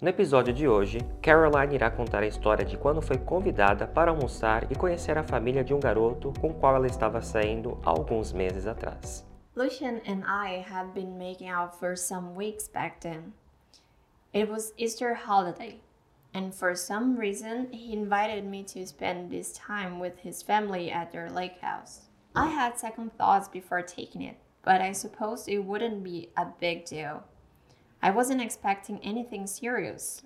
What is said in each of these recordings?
No episódio de hoje, Caroline irá contar a história de quando foi convidada para almoçar e conhecer a família de um garoto com o qual ela estava saindo alguns meses atrás. Lucian and I had been making out for some weeks back then. It was Easter holiday, and for some reason, he invited me to spend this time with his family at their lake house. I had second thoughts before taking it, but I supposed it wouldn't be a big deal. I wasn't expecting anything serious.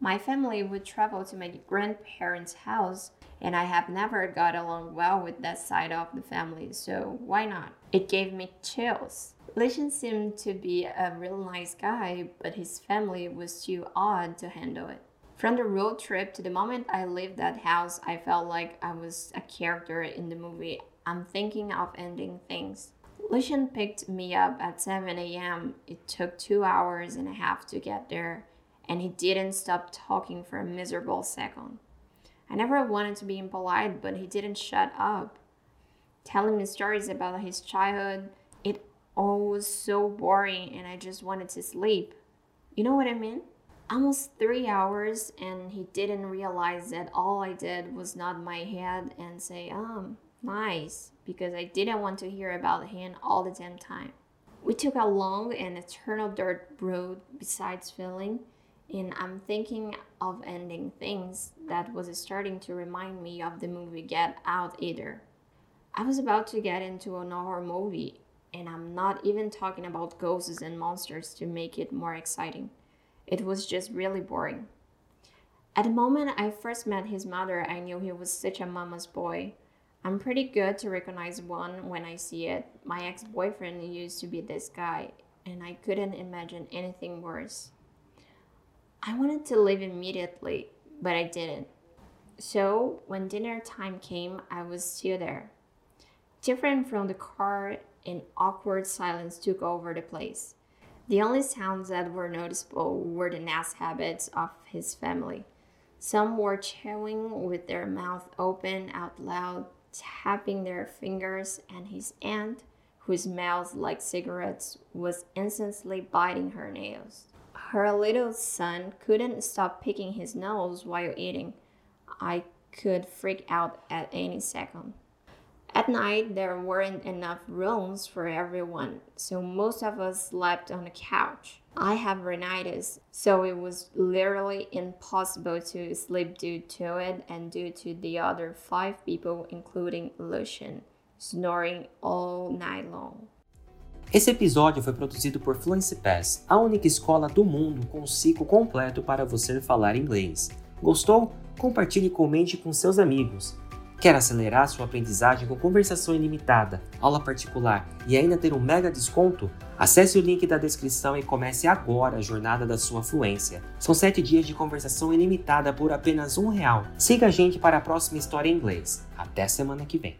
My family would travel to my grandparents' house, and I have never got along well with that side of the family, so why not? It gave me chills. Lucian seemed to be a real nice guy, but his family was too odd to handle it. From the road trip to the moment I left that house, I felt like I was a character in the movie. I'm thinking of ending things. Lucian picked me up at 7 a.m. It took two hours and a half to get there, and he didn't stop talking for a miserable second. I never wanted to be impolite, but he didn't shut up. Telling me stories about his childhood, it all was so boring, and I just wanted to sleep. You know what I mean? Almost three hours, and he didn't realize that all I did was nod my head and say, um, nice because I didn't want to hear about him all the damn time. We took a long and eternal dirt road besides filling, and I'm thinking of ending things that was starting to remind me of the movie Get Out either. I was about to get into an horror movie, and I'm not even talking about ghosts and monsters to make it more exciting. It was just really boring. At the moment I first met his mother, I knew he was such a mama's boy. I'm pretty good to recognize one when I see it. My ex boyfriend used to be this guy, and I couldn't imagine anything worse. I wanted to leave immediately, but I didn't. So, when dinner time came, I was still there. Different from the car, an awkward silence took over the place. The only sounds that were noticeable were the nest habits of his family. Some were chewing with their mouth open out loud, tapping their fingers, and his aunt, who smells like cigarettes, was incessantly biting her nails. Her little son couldn't stop picking his nose while eating. I could freak out at any second. At night, there weren't enough rooms for everyone, so most of us slept on the couch. I have rhinitis, so it was literally impossible to sleep due to it and due to the other five people, including Lucian, snoring all night long. Esse episódio foi produzido por Fluency Pass, a única escola do mundo com ciclo completo para você falar inglês. Gostou? Compartilhe e comente com seus amigos. Quer acelerar sua aprendizagem com conversação ilimitada, aula particular e ainda ter um mega desconto? Acesse o link da descrição e comece agora a jornada da sua fluência. São 7 dias de conversação ilimitada por apenas um real. Siga a gente para a próxima história em inglês. Até semana que vem.